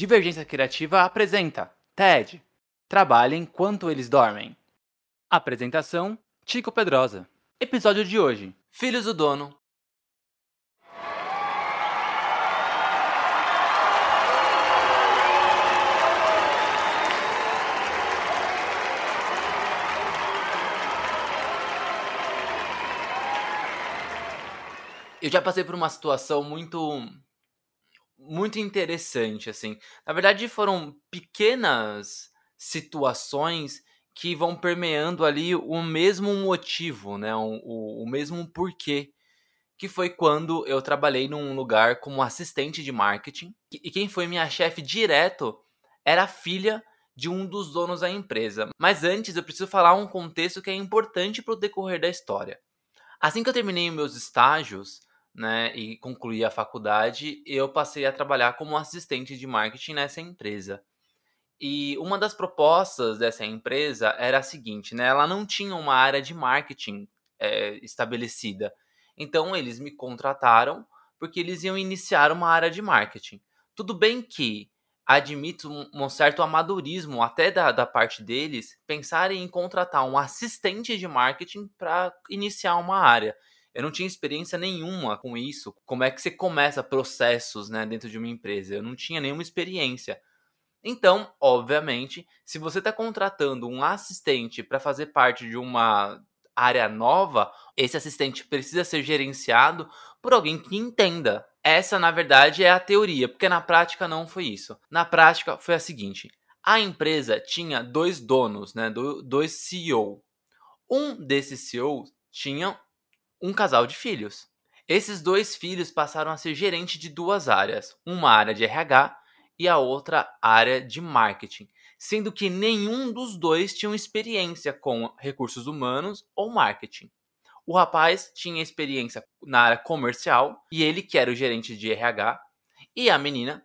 Divergência Criativa apresenta TED. Trabalhe enquanto eles dormem. Apresentação: Tico Pedrosa. Episódio de hoje: Filhos do Dono. Eu já passei por uma situação muito muito interessante, assim. Na verdade, foram pequenas situações que vão permeando ali o mesmo motivo, né? O, o, o mesmo porquê. Que foi quando eu trabalhei num lugar como assistente de marketing. E quem foi minha chefe direto era a filha de um dos donos da empresa. Mas antes eu preciso falar um contexto que é importante para o decorrer da história. Assim que eu terminei meus estágios, né, e concluí a faculdade, eu passei a trabalhar como assistente de marketing nessa empresa. E uma das propostas dessa empresa era a seguinte, né, ela não tinha uma área de marketing é, estabelecida. Então eles me contrataram porque eles iam iniciar uma área de marketing. Tudo bem que admito um, certo amadorismo até da, da parte deles pensarem em contratar um assistente de marketing para iniciar uma área. Eu não tinha experiência nenhuma com isso. Como é que você começa processos né, dentro de uma empresa? Eu não tinha nenhuma experiência. Então, obviamente, se você está contratando um assistente para fazer parte de uma área nova, esse assistente precisa ser gerenciado por alguém que entenda. Essa, na verdade, é a teoria, porque na prática não foi isso. Na prática foi a seguinte: a empresa tinha dois donos, né, dois CEO. Um desses CEOs tinha um casal de filhos. Esses dois filhos passaram a ser gerente de duas áreas, uma área de RH e a outra área de marketing, sendo que nenhum dos dois tinha experiência com recursos humanos ou marketing. O rapaz tinha experiência na área comercial e ele que era o gerente de RH, e a menina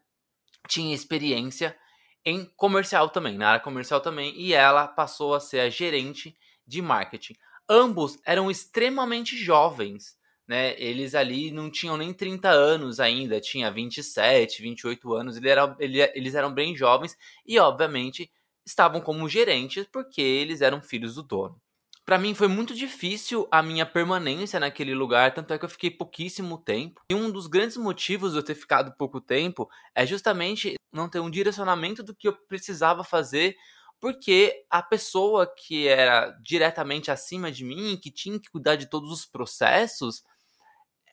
tinha experiência em comercial também, na área comercial também, e ela passou a ser a gerente de marketing ambos eram extremamente jovens, né? Eles ali não tinham nem 30 anos ainda, tinha 27, 28 anos, ele era, ele, eles eram bem jovens e, obviamente, estavam como gerentes porque eles eram filhos do dono. Para mim foi muito difícil a minha permanência naquele lugar, tanto é que eu fiquei pouquíssimo tempo. E um dos grandes motivos de eu ter ficado pouco tempo é justamente não ter um direcionamento do que eu precisava fazer porque a pessoa que era diretamente acima de mim, que tinha que cuidar de todos os processos,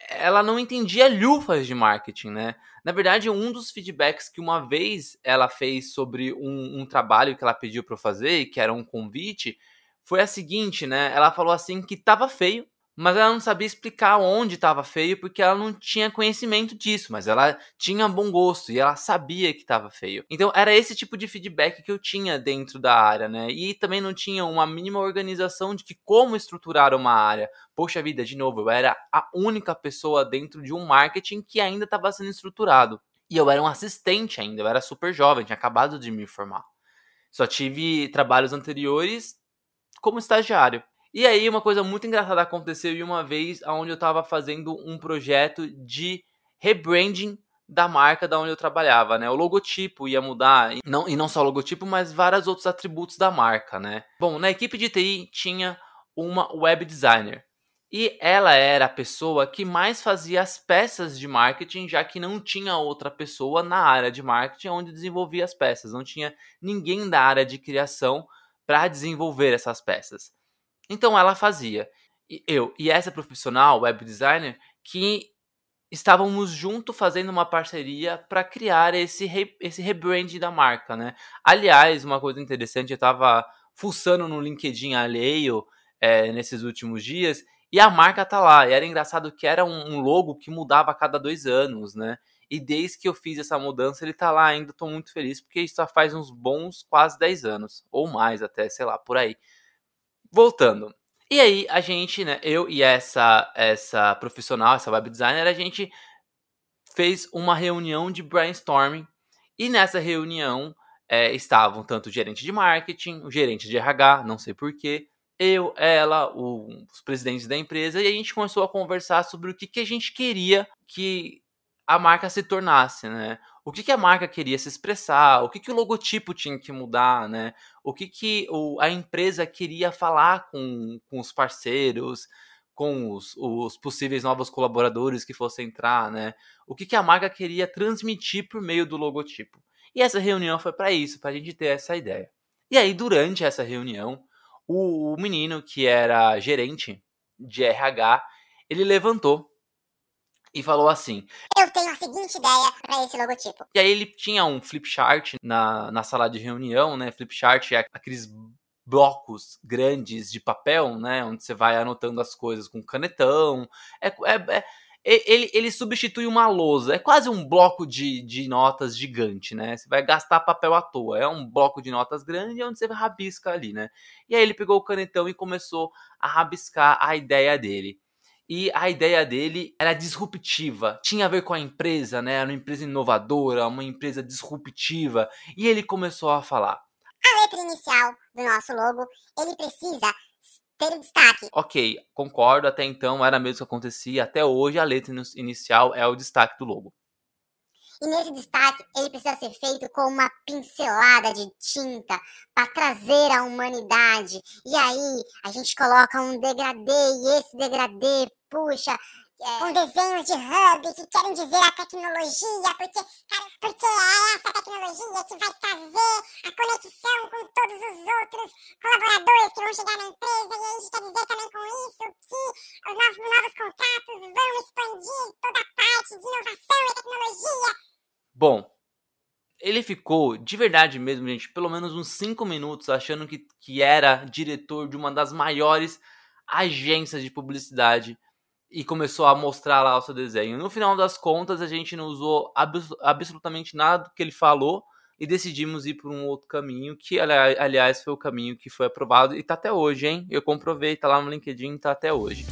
ela não entendia lufas de marketing, né? Na verdade, um dos feedbacks que uma vez ela fez sobre um, um trabalho que ela pediu para eu fazer, que era um convite, foi a seguinte, né? Ela falou assim que tava feio, mas ela não sabia explicar onde estava feio porque ela não tinha conhecimento disso, mas ela tinha bom gosto e ela sabia que estava feio. Então era esse tipo de feedback que eu tinha dentro da área, né? E também não tinha uma mínima organização de que como estruturar uma área. Poxa vida, de novo, eu era a única pessoa dentro de um marketing que ainda estava sendo estruturado. E eu era um assistente ainda, eu era super jovem, tinha acabado de me formar. Só tive trabalhos anteriores como estagiário. E aí uma coisa muito engraçada aconteceu em uma vez onde eu estava fazendo um projeto de rebranding da marca da onde eu trabalhava, né? O logotipo ia mudar, e não, e não só o logotipo, mas vários outros atributos da marca, né? Bom, na equipe de TI tinha uma web designer. E ela era a pessoa que mais fazia as peças de marketing, já que não tinha outra pessoa na área de marketing onde desenvolvia as peças. Não tinha ninguém da área de criação para desenvolver essas peças. Então ela fazia. E eu e essa profissional, web designer, que estávamos junto fazendo uma parceria para criar esse, re, esse rebrand da marca, né? Aliás, uma coisa interessante, eu estava fuçando no LinkedIn alheio é, nesses últimos dias e a marca tá lá. E era engraçado que era um, um, logo que mudava a cada dois anos, né? E desde que eu fiz essa mudança, ele tá lá ainda. Tô muito feliz, porque isso já faz uns bons quase 10 anos. Ou mais até, sei lá, por aí. Voltando. E aí, a gente, né? Eu e essa, essa profissional, essa web designer, a gente fez uma reunião de brainstorming. E nessa reunião é, estavam tanto o gerente de marketing, o gerente de RH, não sei porquê, eu, ela, o, os presidentes da empresa, e a gente começou a conversar sobre o que, que a gente queria que a marca se tornasse, né? O que, que a marca queria se expressar, o que, que o logotipo tinha que mudar, né? O que, que o, a empresa queria falar com, com os parceiros, com os, os possíveis novos colaboradores que fossem entrar, né? O que, que a marca queria transmitir por meio do logotipo. E essa reunião foi para isso, para a gente ter essa ideia. E aí, durante essa reunião, o, o menino que era gerente de RH, ele levantou e falou assim: Eu tenho a seguinte ideia para esse logotipo. E aí ele tinha um flip chart na, na sala de reunião, né? Flip chart é aqueles blocos grandes de papel, né? Onde você vai anotando as coisas com canetão. É, é, é, ele, ele substitui uma lousa. É quase um bloco de, de notas gigante, né? Você vai gastar papel à toa. É um bloco de notas grande onde você rabisca ali, né? E aí ele pegou o canetão e começou a rabiscar a ideia dele. E a ideia dele era disruptiva. Tinha a ver com a empresa, né? Era uma empresa inovadora, uma empresa disruptiva. E ele começou a falar. A letra inicial do nosso logo, ele precisa ter destaque. Ok, concordo, até então era mesmo que acontecia, até hoje a letra inicial é o destaque do logo. E nesse destaque, ele precisa ser feito com uma pincelada de tinta para trazer a humanidade. E aí, a gente coloca um degradê e esse degradê puxa é, com desenhos de hub que querem dizer a tecnologia, porque, cara, porque é essa tecnologia que vai trazer a conexão com todos os outros colaboradores que vão chegar na empresa. E a gente quer dizer também com isso que os nossos novos contratos vão expandir toda a parte de inovação e tecnologia. Bom, ele ficou, de verdade mesmo, gente, pelo menos uns 5 minutos achando que, que era diretor de uma das maiores agências de publicidade e começou a mostrar lá o seu desenho. No final das contas, a gente não usou abs absolutamente nada do que ele falou e decidimos ir por um outro caminho, que aliás foi o caminho que foi aprovado e tá até hoje, hein? Eu comprovei, tá lá no LinkedIn, tá até hoje.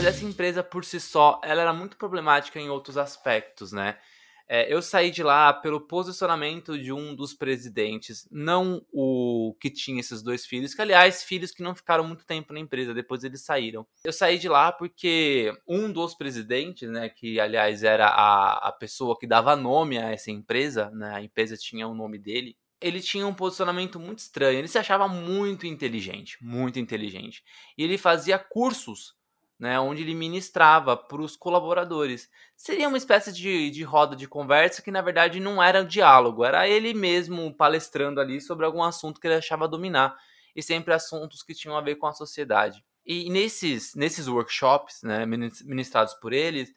Mas essa empresa por si só, ela era muito problemática em outros aspectos, né? É, eu saí de lá pelo posicionamento de um dos presidentes, não o que tinha esses dois filhos, que aliás, filhos que não ficaram muito tempo na empresa, depois eles saíram. Eu saí de lá porque um dos presidentes, né, que aliás era a, a pessoa que dava nome a essa empresa, né, a empresa tinha o nome dele, ele tinha um posicionamento muito estranho, ele se achava muito inteligente, muito inteligente. E ele fazia cursos né, onde ele ministrava para os colaboradores. Seria uma espécie de, de roda de conversa que, na verdade, não era um diálogo, era ele mesmo palestrando ali sobre algum assunto que ele achava dominar, e sempre assuntos que tinham a ver com a sociedade. E nesses, nesses workshops, né, ministrados por eles,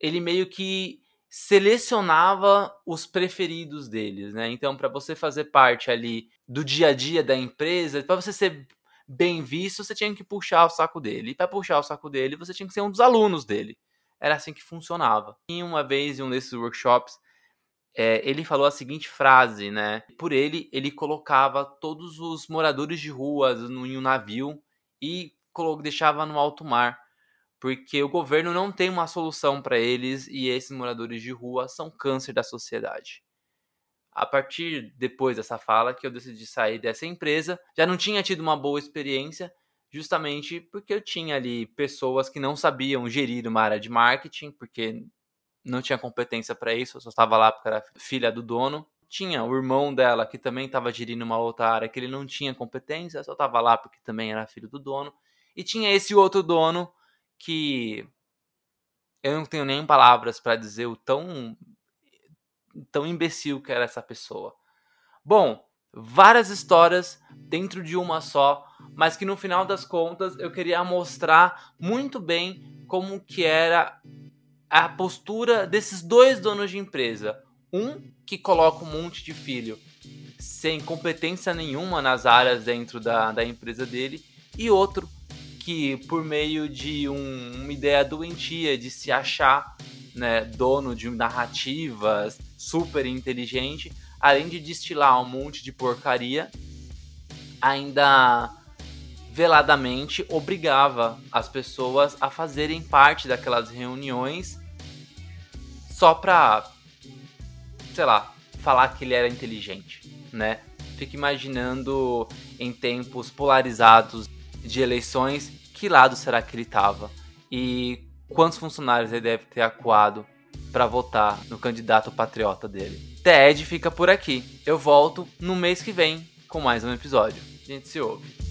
ele meio que selecionava os preferidos deles, né? Então, para você fazer parte ali do dia a dia da empresa, para você ser bem visto, você tinha que puxar o saco dele. E para puxar o saco dele, você tinha que ser um dos alunos dele. Era assim que funcionava. E uma vez em um desses workshops, é, ele falou a seguinte frase, né? Por ele, ele colocava todos os moradores de ruas em um navio e deixava no alto mar, porque o governo não tem uma solução para eles e esses moradores de rua são câncer da sociedade. A partir depois dessa fala que eu decidi sair dessa empresa. Já não tinha tido uma boa experiência, justamente porque eu tinha ali pessoas que não sabiam gerir uma área de marketing, porque não tinha competência para isso, eu só estava lá porque era filha do dono. Tinha o irmão dela que também estava gerindo uma outra área que ele não tinha competência, só estava lá porque também era filho do dono. E tinha esse outro dono que eu não tenho nem palavras para dizer o tão tão imbecil que era essa pessoa. Bom, várias histórias dentro de uma só, mas que no final das contas eu queria mostrar muito bem como que era a postura desses dois donos de empresa. Um que coloca um monte de filho sem competência nenhuma nas áreas dentro da, da empresa dele, e outro que, por meio de um, uma ideia doentia de se achar né, dono de narrativas super inteligente, além de destilar um monte de porcaria, ainda veladamente obrigava as pessoas a fazerem parte daquelas reuniões só pra, sei lá, falar que ele era inteligente, né? Fico imaginando em tempos polarizados de eleições, que lado será que ele tava? E quantos funcionários ele deve ter acuado para votar no candidato patriota dele. TED fica por aqui. Eu volto no mês que vem com mais um episódio. A gente se ouve.